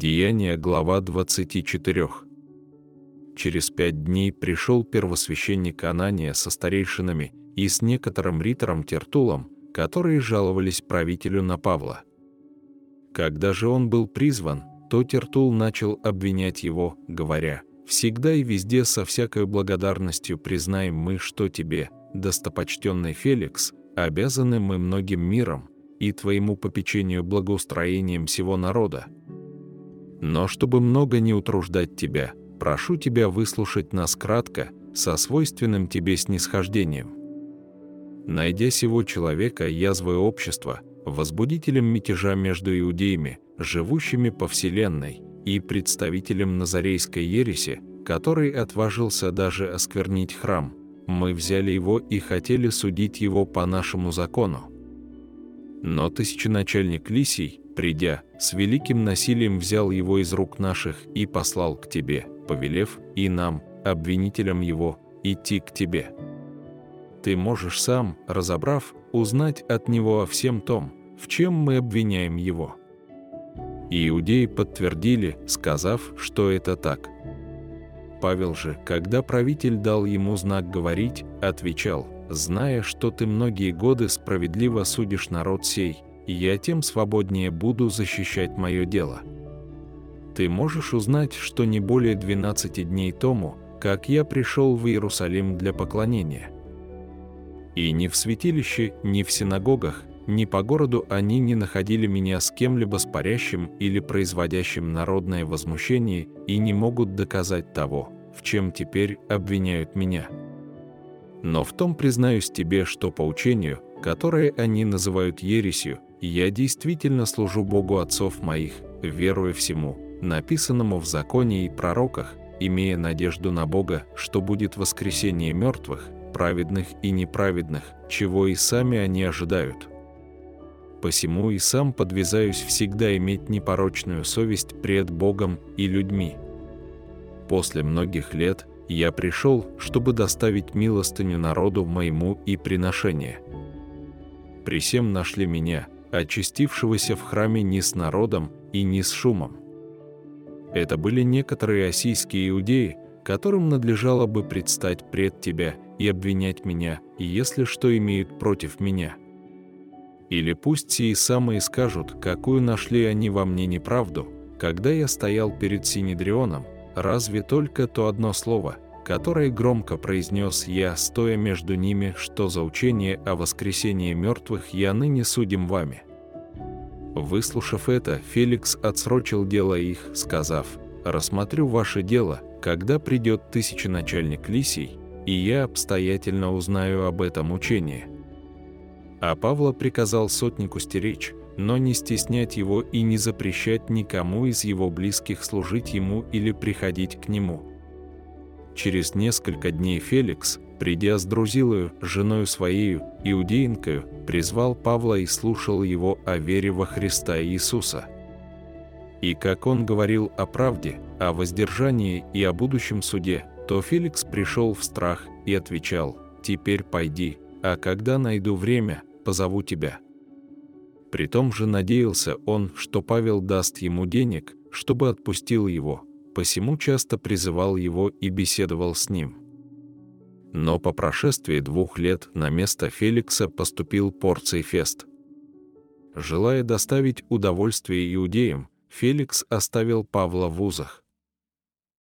Деяние, глава 24. Через пять дней пришел первосвященник Анания со старейшинами и с некоторым ритором Тертулом, которые жаловались правителю на Павла. Когда же он был призван, то Тертул начал обвинять его, говоря, «Всегда и везде со всякой благодарностью признаем мы, что тебе, достопочтенный Феликс, обязаны мы многим миром и твоему попечению благоустроением всего народа, но чтобы много не утруждать тебя, прошу тебя выслушать нас кратко, со свойственным тебе снисхождением. Найдя сего человека, язвое общество, возбудителем мятежа между иудеями, живущими по вселенной, и представителем Назарейской ереси, который отважился даже осквернить храм, мы взяли его и хотели судить его по нашему закону. Но тысяченачальник Лисий, придя, с великим насилием взял его из рук наших и послал к тебе, повелев и нам, обвинителям его, идти к тебе. Ты можешь сам, разобрав, узнать от него о всем том, в чем мы обвиняем его». Иудеи подтвердили, сказав, что это так. Павел же, когда правитель дал ему знак говорить, отвечал, «Зная, что ты многие годы справедливо судишь народ сей, я тем свободнее буду защищать мое дело. Ты можешь узнать, что не более 12 дней тому, как я пришел в Иерусалим для поклонения. И ни в святилище, ни в синагогах, ни по городу они не находили меня с кем-либо спорящим или производящим народное возмущение и не могут доказать того, в чем теперь обвиняют меня. Но в том признаюсь тебе, что по учению, которое они называют ересью, я действительно служу Богу отцов моих, веруя всему, написанному в законе и пророках, имея надежду на Бога, что будет воскресение мертвых, праведных и неправедных, чего и сами они ожидают. Посему и сам подвязаюсь всегда иметь непорочную совесть пред Богом и людьми. После многих лет я пришел, чтобы доставить милостыню народу моему и приношение. Присем нашли меня – очистившегося в храме не с народом и не с шумом. Это были некоторые осийские иудеи, которым надлежало бы предстать пред тебя и обвинять меня, если что имеют против меня. Или пусть сии самые скажут, какую нашли они во мне неправду, когда я стоял перед Синедрионом, разве только то одно слово, которое громко произнес я, стоя между ними, что за учение о воскресении мертвых я ныне судим вами. Выслушав это, Феликс отсрочил дело их, сказав, «Рассмотрю ваше дело, когда придет тысяченачальник Лисий, и я обстоятельно узнаю об этом учении». А Павла приказал сотнику стеречь, но не стеснять его и не запрещать никому из его близких служить ему или приходить к нему. Через несколько дней Феликс, придя с Друзилою, женою своею, иудеинкою, призвал Павла и слушал его о вере во Христа Иисуса. И как он говорил о правде, о воздержании и о будущем суде, то Феликс пришел в страх и отвечал, «Теперь пойди, а когда найду время, позову тебя». Притом же надеялся он, что Павел даст ему денег, чтобы отпустил его, посему часто призывал его и беседовал с ним. Но по прошествии двух лет на место Феликса поступил Порций Фест. Желая доставить удовольствие иудеям, Феликс оставил Павла в узах.